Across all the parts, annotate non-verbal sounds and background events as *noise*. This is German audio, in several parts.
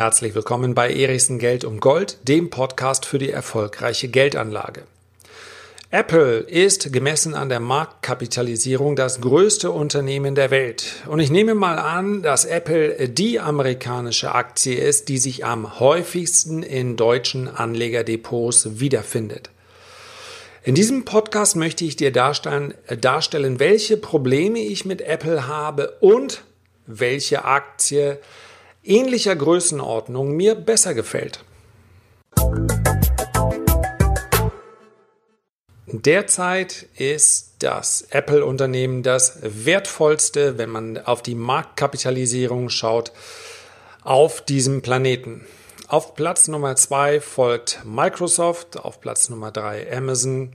Herzlich willkommen bei Erichsen Geld um Gold, dem Podcast für die erfolgreiche Geldanlage. Apple ist gemessen an der Marktkapitalisierung das größte Unternehmen der Welt. Und ich nehme mal an, dass Apple die amerikanische Aktie ist, die sich am häufigsten in deutschen Anlegerdepots wiederfindet. In diesem Podcast möchte ich dir darstellen, darstellen, welche Probleme ich mit Apple habe und welche Aktie ähnlicher Größenordnung mir besser gefällt. Derzeit ist das Apple-Unternehmen das wertvollste, wenn man auf die Marktkapitalisierung schaut, auf diesem Planeten. Auf Platz Nummer zwei folgt Microsoft, auf Platz Nummer drei Amazon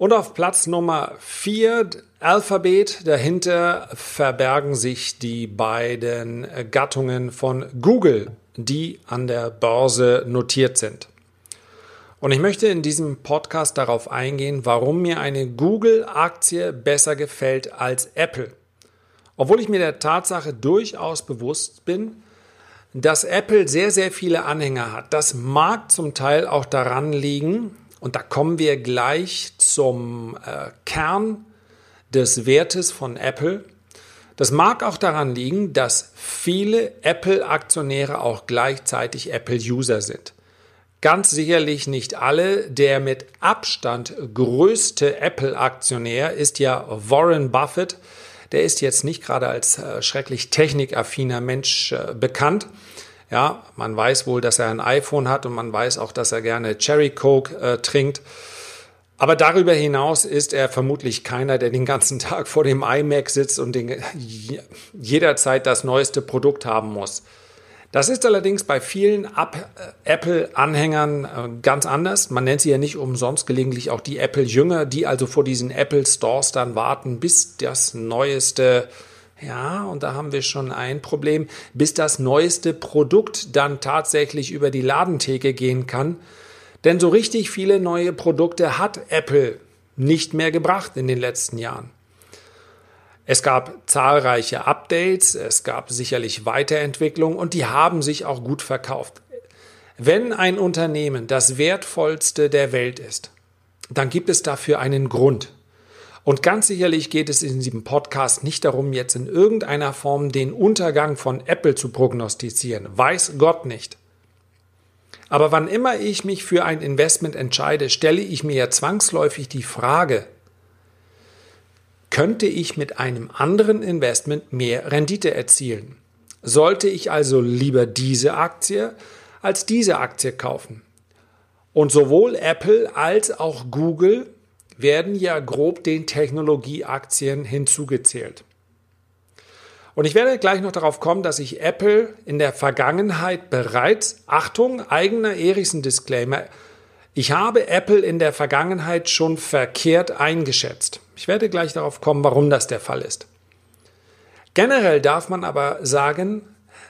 und auf Platz Nummer vier Alphabet. Dahinter verbergen sich die beiden Gattungen von Google, die an der Börse notiert sind. Und ich möchte in diesem Podcast darauf eingehen, warum mir eine Google-Aktie besser gefällt als Apple. Obwohl ich mir der Tatsache durchaus bewusst bin, dass Apple sehr, sehr viele Anhänger hat. Das mag zum Teil auch daran liegen, und da kommen wir gleich zum äh, Kern des Wertes von Apple. Das mag auch daran liegen, dass viele Apple-Aktionäre auch gleichzeitig Apple-User sind. Ganz sicherlich nicht alle. Der mit Abstand größte Apple-Aktionär ist ja Warren Buffett der ist jetzt nicht gerade als äh, schrecklich technikaffiner Mensch äh, bekannt. Ja, man weiß wohl, dass er ein iPhone hat und man weiß auch, dass er gerne Cherry Coke äh, trinkt. Aber darüber hinaus ist er vermutlich keiner, der den ganzen *laughs* Tag vor dem iMac sitzt und den, jederzeit das neueste Produkt haben muss. Das ist allerdings bei vielen Apple-Anhängern äh, ganz anders. Man nennt sie ja nicht umsonst gelegentlich auch die Apple-Jünger, die also vor diesen Apple-Stores dann warten, bis das neueste, ja, und da haben wir schon ein Problem, bis das neueste Produkt dann tatsächlich über die Ladentheke gehen kann. Denn so richtig viele neue Produkte hat Apple nicht mehr gebracht in den letzten Jahren. Es gab zahlreiche Updates, es gab sicherlich Weiterentwicklungen und die haben sich auch gut verkauft. Wenn ein Unternehmen das wertvollste der Welt ist, dann gibt es dafür einen Grund. Und ganz sicherlich geht es in diesem Podcast nicht darum, jetzt in irgendeiner Form den Untergang von Apple zu prognostizieren. Weiß Gott nicht. Aber wann immer ich mich für ein Investment entscheide, stelle ich mir ja zwangsläufig die Frage, könnte ich mit einem anderen Investment mehr Rendite erzielen. Sollte ich also lieber diese Aktie als diese Aktie kaufen? Und sowohl Apple als auch Google werden ja grob den Technologieaktien hinzugezählt. Und ich werde gleich noch darauf kommen, dass ich Apple in der Vergangenheit bereits, Achtung, eigener Erichsen-Disclaimer, ich habe Apple in der Vergangenheit schon verkehrt eingeschätzt. Ich werde gleich darauf kommen, warum das der Fall ist. Generell darf man aber sagen,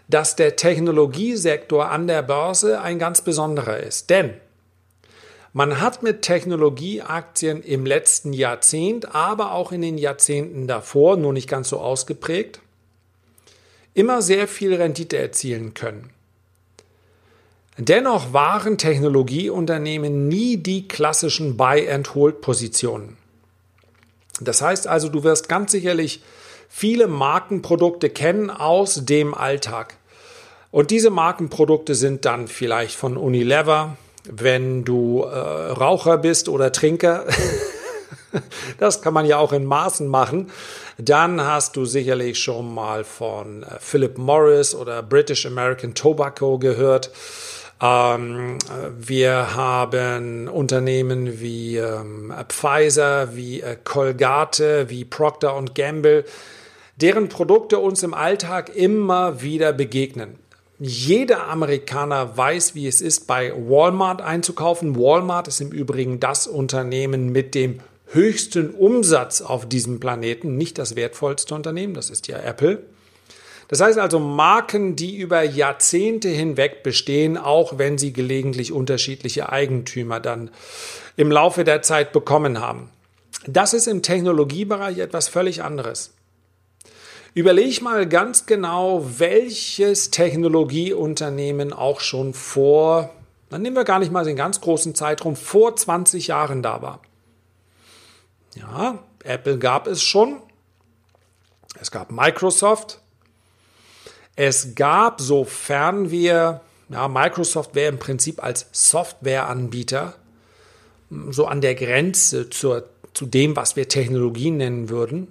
dass der Technologiesektor an der Börse ein ganz besonderer ist. Denn man hat mit Technologieaktien im letzten Jahrzehnt, aber auch in den Jahrzehnten davor, nur nicht ganz so ausgeprägt, immer sehr viel Rendite erzielen können. Dennoch waren Technologieunternehmen nie die klassischen Buy-and-Hold-Positionen. Das heißt also, du wirst ganz sicherlich viele Markenprodukte kennen aus dem Alltag. Und diese Markenprodukte sind dann vielleicht von Unilever, wenn du äh, Raucher bist oder Trinker. *laughs* das kann man ja auch in Maßen machen. Dann hast du sicherlich schon mal von äh, Philip Morris oder British American Tobacco gehört. Ähm, wir haben Unternehmen wie ähm, Pfizer, wie äh, Colgate, wie Procter Gamble, deren Produkte uns im Alltag immer wieder begegnen. Jeder Amerikaner weiß, wie es ist, bei Walmart einzukaufen. Walmart ist im Übrigen das Unternehmen mit dem höchsten Umsatz auf diesem Planeten, nicht das wertvollste Unternehmen, das ist ja Apple. Das heißt also Marken, die über Jahrzehnte hinweg bestehen, auch wenn sie gelegentlich unterschiedliche Eigentümer dann im Laufe der Zeit bekommen haben. Das ist im Technologiebereich etwas völlig anderes. Überleg mal ganz genau, welches Technologieunternehmen auch schon vor, dann nehmen wir gar nicht mal den ganz großen Zeitraum, vor 20 Jahren da war. Ja, Apple gab es schon. Es gab Microsoft. Es gab, sofern wir, ja, Microsoft wäre im Prinzip als Softwareanbieter so an der Grenze zur, zu dem, was wir Technologie nennen würden.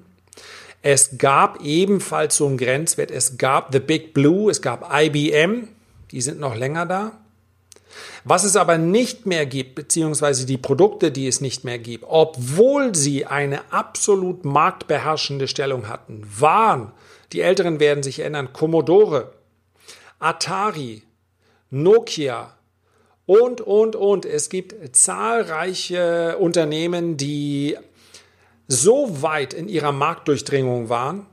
Es gab ebenfalls so einen Grenzwert. Es gab The Big Blue, es gab IBM, die sind noch länger da. Was es aber nicht mehr gibt, beziehungsweise die Produkte, die es nicht mehr gibt, obwohl sie eine absolut marktbeherrschende Stellung hatten, waren, die Älteren werden sich erinnern, Commodore, Atari, Nokia und, und, und. Es gibt zahlreiche Unternehmen, die so weit in ihrer Marktdurchdringung waren,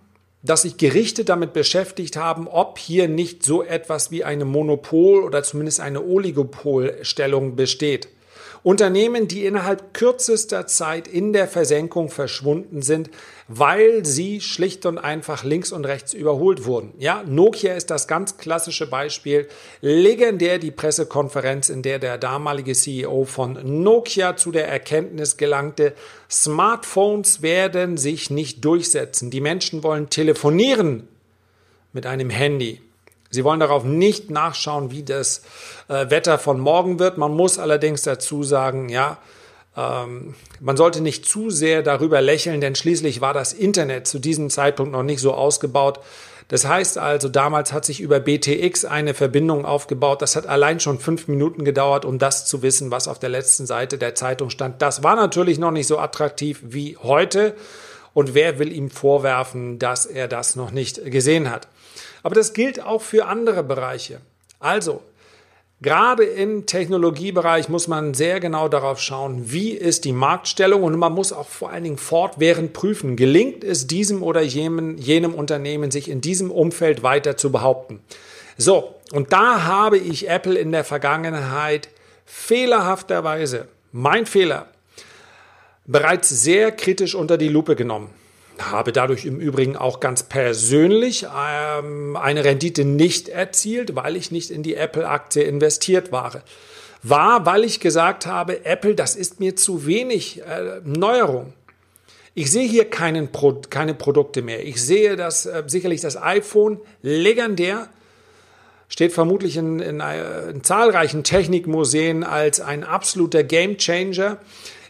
dass sich Gerichte damit beschäftigt haben, ob hier nicht so etwas wie eine Monopol- oder zumindest eine Oligopolstellung besteht. Unternehmen, die innerhalb kürzester Zeit in der Versenkung verschwunden sind, weil sie schlicht und einfach links und rechts überholt wurden. Ja, Nokia ist das ganz klassische Beispiel. Legendär die Pressekonferenz, in der der damalige CEO von Nokia zu der Erkenntnis gelangte, Smartphones werden sich nicht durchsetzen. Die Menschen wollen telefonieren mit einem Handy. Sie wollen darauf nicht nachschauen, wie das äh, Wetter von morgen wird. Man muss allerdings dazu sagen, ja, ähm, man sollte nicht zu sehr darüber lächeln, denn schließlich war das Internet zu diesem Zeitpunkt noch nicht so ausgebaut. Das heißt also, damals hat sich über BTX eine Verbindung aufgebaut. Das hat allein schon fünf Minuten gedauert, um das zu wissen, was auf der letzten Seite der Zeitung stand. Das war natürlich noch nicht so attraktiv wie heute. Und wer will ihm vorwerfen, dass er das noch nicht gesehen hat? Aber das gilt auch für andere Bereiche. Also, Gerade im Technologiebereich muss man sehr genau darauf schauen, wie ist die Marktstellung und man muss auch vor allen Dingen fortwährend prüfen, gelingt es diesem oder jenem, jenem Unternehmen, sich in diesem Umfeld weiter zu behaupten. So, und da habe ich Apple in der Vergangenheit fehlerhafterweise, mein Fehler, bereits sehr kritisch unter die Lupe genommen habe dadurch im Übrigen auch ganz persönlich ähm, eine Rendite nicht erzielt, weil ich nicht in die Apple-Aktie investiert war. War, weil ich gesagt habe, Apple, das ist mir zu wenig äh, Neuerung. Ich sehe hier keinen Pro keine Produkte mehr. Ich sehe das äh, sicherlich das iPhone legendär steht vermutlich in, in, äh, in zahlreichen Technikmuseen als ein absoluter Gamechanger.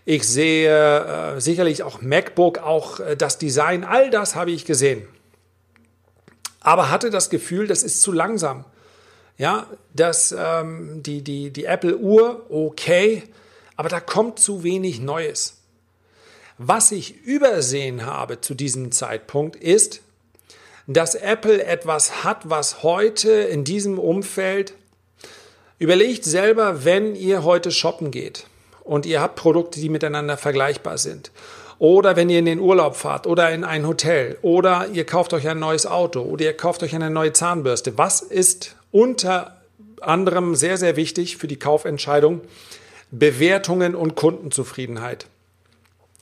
Ich sehe äh, sicherlich auch MacBook, auch äh, das Design, all das habe ich gesehen. Aber hatte das Gefühl, das ist zu langsam. Ja, dass ähm, die, die, die Apple-Uhr, okay, aber da kommt zu wenig Neues. Was ich übersehen habe zu diesem Zeitpunkt ist, dass Apple etwas hat, was heute in diesem Umfeld, überlegt selber, wenn ihr heute shoppen geht und ihr habt Produkte, die miteinander vergleichbar sind. Oder wenn ihr in den Urlaub fahrt oder in ein Hotel oder ihr kauft euch ein neues Auto oder ihr kauft euch eine neue Zahnbürste. Was ist unter anderem sehr, sehr wichtig für die Kaufentscheidung? Bewertungen und Kundenzufriedenheit.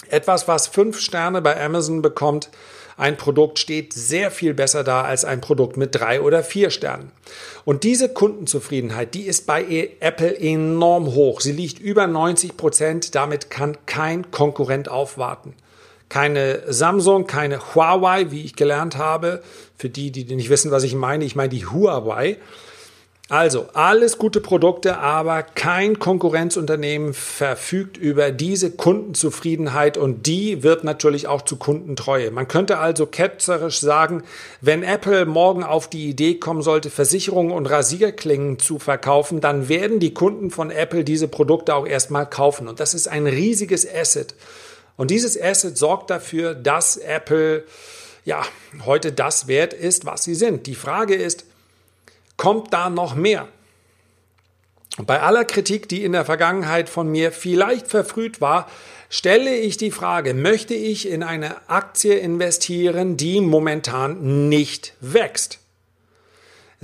Etwas, was fünf Sterne bei Amazon bekommt, ein Produkt steht sehr viel besser da als ein Produkt mit drei oder vier Sternen. Und diese Kundenzufriedenheit, die ist bei Apple enorm hoch. Sie liegt über 90 Prozent. Damit kann kein Konkurrent aufwarten. Keine Samsung, keine Huawei, wie ich gelernt habe. Für die, die nicht wissen, was ich meine, ich meine die Huawei. Also, alles gute Produkte, aber kein Konkurrenzunternehmen verfügt über diese Kundenzufriedenheit und die wird natürlich auch zu Kundentreue. Man könnte also ketzerisch sagen, wenn Apple morgen auf die Idee kommen sollte, Versicherungen und Rasierklingen zu verkaufen, dann werden die Kunden von Apple diese Produkte auch erstmal kaufen und das ist ein riesiges Asset. Und dieses Asset sorgt dafür, dass Apple ja heute das wert ist, was sie sind. Die Frage ist, kommt da noch mehr. bei aller Kritik, die in der Vergangenheit von mir vielleicht verfrüht war, stelle ich die Frage, möchte ich in eine Aktie investieren, die momentan nicht wächst?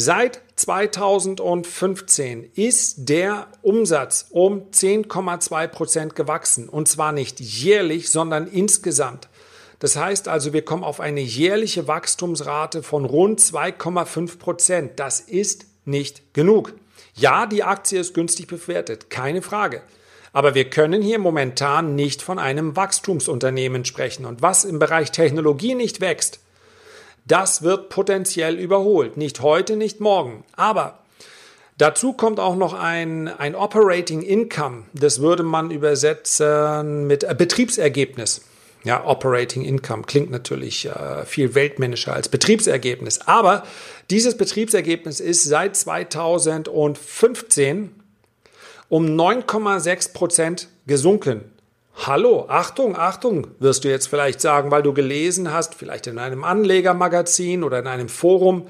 Seit 2015 ist der Umsatz um 10,2 Prozent gewachsen. Und zwar nicht jährlich, sondern insgesamt. Das heißt also, wir kommen auf eine jährliche Wachstumsrate von rund 2,5 Prozent. Das ist nicht genug. Ja, die Aktie ist günstig bewertet, keine Frage. Aber wir können hier momentan nicht von einem Wachstumsunternehmen sprechen. Und was im Bereich Technologie nicht wächst, das wird potenziell überholt. Nicht heute, nicht morgen. Aber dazu kommt auch noch ein, ein Operating Income. Das würde man übersetzen mit Betriebsergebnis. Ja, Operating Income klingt natürlich äh, viel weltmännischer als Betriebsergebnis. Aber dieses Betriebsergebnis ist seit 2015 um 9,6 Prozent gesunken. Hallo, Achtung, Achtung, wirst du jetzt vielleicht sagen, weil du gelesen hast, vielleicht in einem Anlegermagazin oder in einem Forum,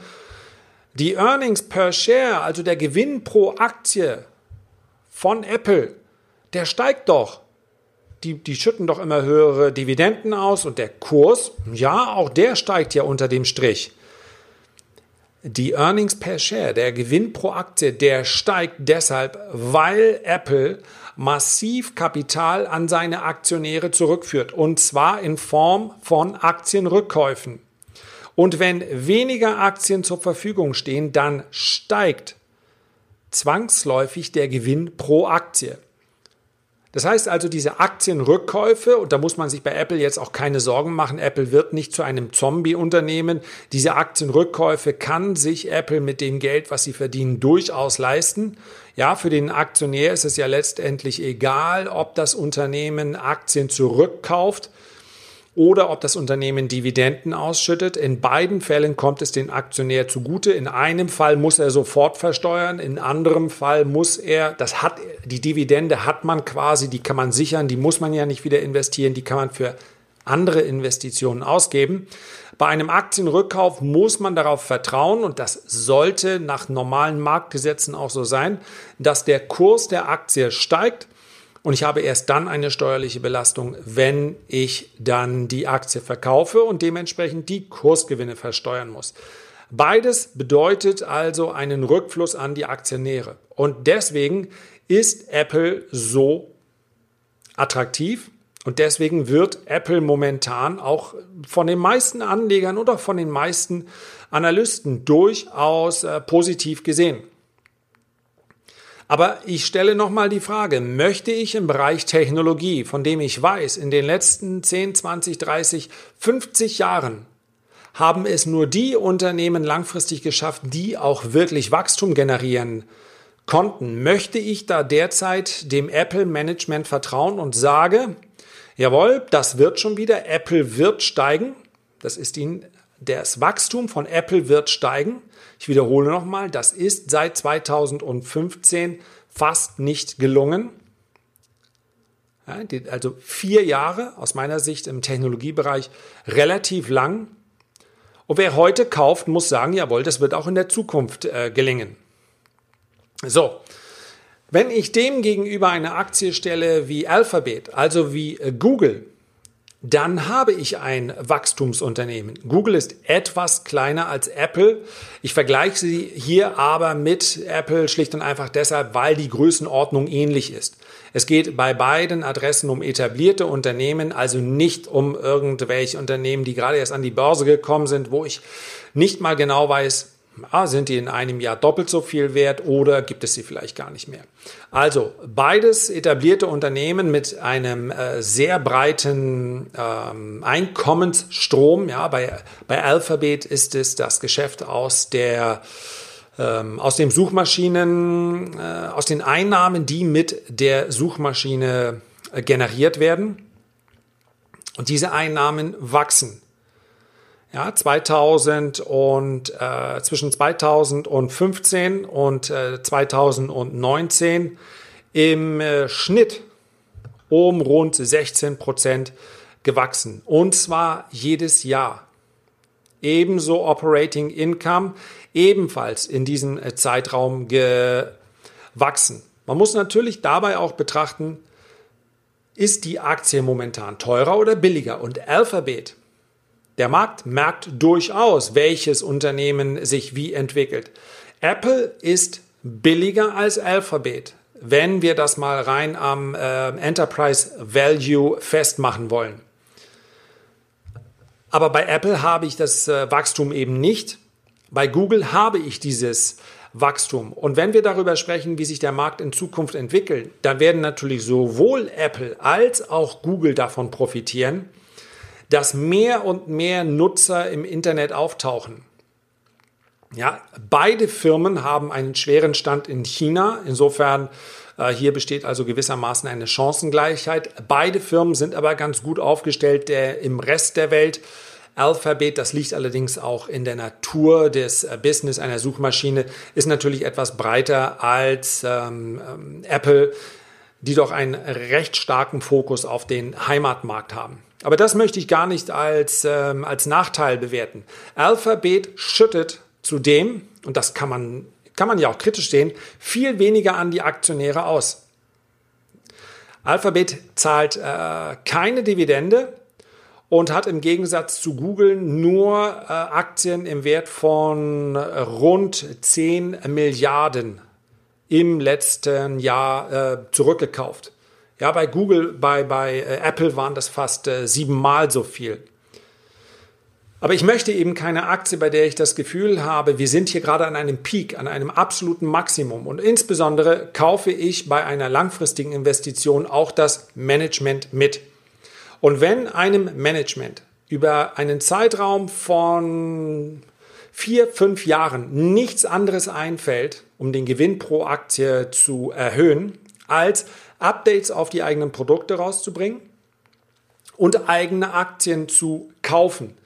die Earnings per Share, also der Gewinn pro Aktie von Apple, der steigt doch. Die, die schütten doch immer höhere Dividenden aus und der Kurs, ja, auch der steigt ja unter dem Strich. Die Earnings per Share, der Gewinn pro Aktie, der steigt deshalb, weil Apple massiv Kapital an seine Aktionäre zurückführt und zwar in Form von Aktienrückkäufen. Und wenn weniger Aktien zur Verfügung stehen, dann steigt zwangsläufig der Gewinn pro Aktie. Das heißt also, diese Aktienrückkäufe, und da muss man sich bei Apple jetzt auch keine Sorgen machen, Apple wird nicht zu einem Zombie-Unternehmen. Diese Aktienrückkäufe kann sich Apple mit dem Geld, was sie verdienen, durchaus leisten. Ja, für den Aktionär ist es ja letztendlich egal, ob das Unternehmen Aktien zurückkauft oder ob das Unternehmen Dividenden ausschüttet. In beiden Fällen kommt es den Aktionär zugute. In einem Fall muss er sofort versteuern, in anderem Fall muss er, das hat die Dividende hat man quasi, die kann man sichern, die muss man ja nicht wieder investieren, die kann man für andere Investitionen ausgeben. Bei einem Aktienrückkauf muss man darauf vertrauen, und das sollte nach normalen Marktgesetzen auch so sein, dass der Kurs der Aktie steigt und ich habe erst dann eine steuerliche Belastung, wenn ich dann die Aktie verkaufe und dementsprechend die Kursgewinne versteuern muss. Beides bedeutet also einen Rückfluss an die Aktionäre. Und deswegen ist Apple so attraktiv und deswegen wird Apple momentan auch von den meisten Anlegern oder von den meisten Analysten durchaus äh, positiv gesehen. Aber ich stelle nochmal die Frage, möchte ich im Bereich Technologie, von dem ich weiß, in den letzten 10, 20, 30, 50 Jahren haben es nur die Unternehmen langfristig geschafft, die auch wirklich Wachstum generieren konnten. Möchte ich da derzeit dem Apple-Management vertrauen und sage, jawohl, das wird schon wieder, Apple wird steigen, das ist Ihnen, das Wachstum von Apple wird steigen. Ich wiederhole nochmal, das ist seit 2015 fast nicht gelungen. also vier Jahre aus meiner Sicht im Technologiebereich relativ lang. Und wer heute kauft, muss sagen, jawohl, das wird auch in der Zukunft äh, gelingen. So, wenn ich dem gegenüber eine Aktie stelle wie Alphabet, also wie äh, Google, dann habe ich ein Wachstumsunternehmen. Google ist etwas kleiner als Apple. Ich vergleiche sie hier aber mit Apple schlicht und einfach deshalb, weil die Größenordnung ähnlich ist. Es geht bei beiden Adressen um etablierte Unternehmen, also nicht um irgendwelche Unternehmen, die gerade erst an die Börse gekommen sind, wo ich nicht mal genau weiß, Ah, sind die in einem Jahr doppelt so viel wert oder gibt es sie vielleicht gar nicht mehr? Also beides etablierte Unternehmen mit einem äh, sehr breiten ähm, Einkommensstrom. Ja, bei, bei Alphabet ist es das Geschäft aus der ähm, aus dem Suchmaschinen, äh, aus den Einnahmen, die mit der Suchmaschine äh, generiert werden. Und diese Einnahmen wachsen ja, 2000 und äh, zwischen 2015 und äh, 2019 im äh, Schnitt um rund 16 Prozent gewachsen. Und zwar jedes Jahr. Ebenso Operating Income ebenfalls in diesem äh, Zeitraum gewachsen. Man muss natürlich dabei auch betrachten, ist die Aktie momentan teurer oder billiger? Und Alphabet der Markt merkt durchaus, welches Unternehmen sich wie entwickelt. Apple ist billiger als Alphabet, wenn wir das mal rein am äh, Enterprise Value festmachen wollen. Aber bei Apple habe ich das äh, Wachstum eben nicht. Bei Google habe ich dieses Wachstum. Und wenn wir darüber sprechen, wie sich der Markt in Zukunft entwickelt, dann werden natürlich sowohl Apple als auch Google davon profitieren, dass mehr und mehr Nutzer im Internet auftauchen. Ja, beide Firmen haben einen schweren Stand in China. Insofern äh, hier besteht also gewissermaßen eine Chancengleichheit. Beide Firmen sind aber ganz gut aufgestellt der, im Rest der Welt. Alphabet, das liegt allerdings auch in der Natur des äh, Business einer Suchmaschine, ist natürlich etwas breiter als ähm, ähm, Apple, die doch einen recht starken Fokus auf den Heimatmarkt haben. Aber das möchte ich gar nicht als, ähm, als Nachteil bewerten. Alphabet schüttet zudem, und das kann man, kann man ja auch kritisch sehen, viel weniger an die Aktionäre aus. Alphabet zahlt äh, keine Dividende, und hat im Gegensatz zu Google nur äh, Aktien im Wert von rund 10 Milliarden im letzten Jahr äh, zurückgekauft. Ja, bei Google, bei, bei äh, Apple waren das fast äh, siebenmal so viel. Aber ich möchte eben keine Aktie, bei der ich das Gefühl habe, wir sind hier gerade an einem Peak, an einem absoluten Maximum. Und insbesondere kaufe ich bei einer langfristigen Investition auch das Management mit. Und wenn einem Management über einen Zeitraum von vier, fünf Jahren nichts anderes einfällt, um den Gewinn pro Aktie zu erhöhen, als Updates auf die eigenen Produkte rauszubringen und eigene Aktien zu kaufen,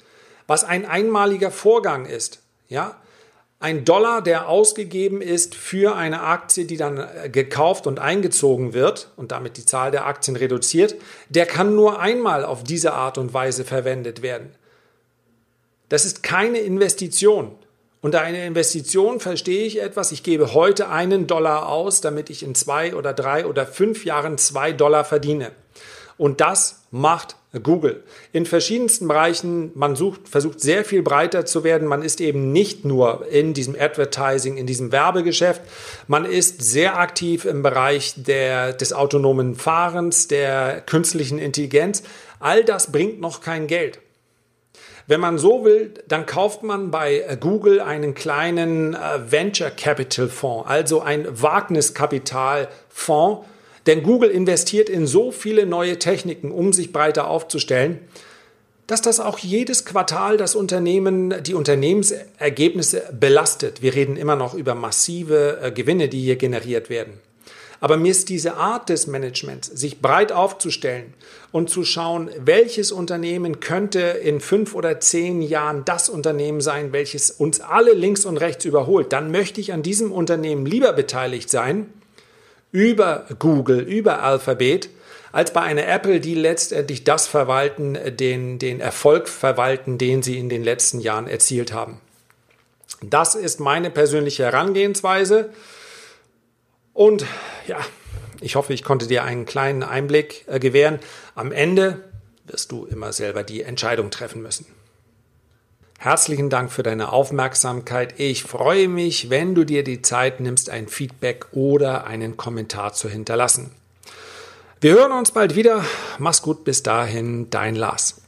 was ein einmaliger Vorgang ist, ja, ein Dollar, der ausgegeben ist für eine Aktie, die dann äh, gekauft und eingezogen wird und damit die Zahl der Aktien reduziert, der kann nur einmal auf diese Art und Weise verwendet werden. Das ist keine Investition. Unter einer Investition verstehe ich etwas, ich gebe heute einen Dollar aus, damit ich in zwei oder drei oder fünf Jahren zwei Dollar verdiene. Und das macht Google. In verschiedensten Bereichen, man sucht, versucht sehr viel breiter zu werden. Man ist eben nicht nur in diesem Advertising, in diesem Werbegeschäft. Man ist sehr aktiv im Bereich der, des autonomen Fahrens, der künstlichen Intelligenz. All das bringt noch kein Geld. Wenn man so will, dann kauft man bei Google einen kleinen äh, Venture Capital Fonds, also ein Wagniskapitalfonds, denn Google investiert in so viele neue Techniken, um sich breiter aufzustellen, dass das auch jedes Quartal das Unternehmen, die Unternehmensergebnisse belastet. Wir reden immer noch über massive äh, Gewinne, die hier generiert werden. Aber mir ist diese Art des Managements, sich breit aufzustellen und zu schauen, welches Unternehmen könnte in fünf oder zehn Jahren das Unternehmen sein, welches uns alle links und rechts überholt, dann möchte ich an diesem Unternehmen lieber beteiligt sein, über Google, über Alphabet, als bei einer Apple, die letztendlich das verwalten, den, den Erfolg verwalten, den sie in den letzten Jahren erzielt haben. Das ist meine persönliche Herangehensweise. Und ja, ich hoffe, ich konnte dir einen kleinen Einblick äh, gewähren. Am Ende wirst du immer selber die Entscheidung treffen müssen. Herzlichen Dank für deine Aufmerksamkeit. Ich freue mich, wenn du dir die Zeit nimmst, ein Feedback oder einen Kommentar zu hinterlassen. Wir hören uns bald wieder. Mach's gut, bis dahin, dein Lars.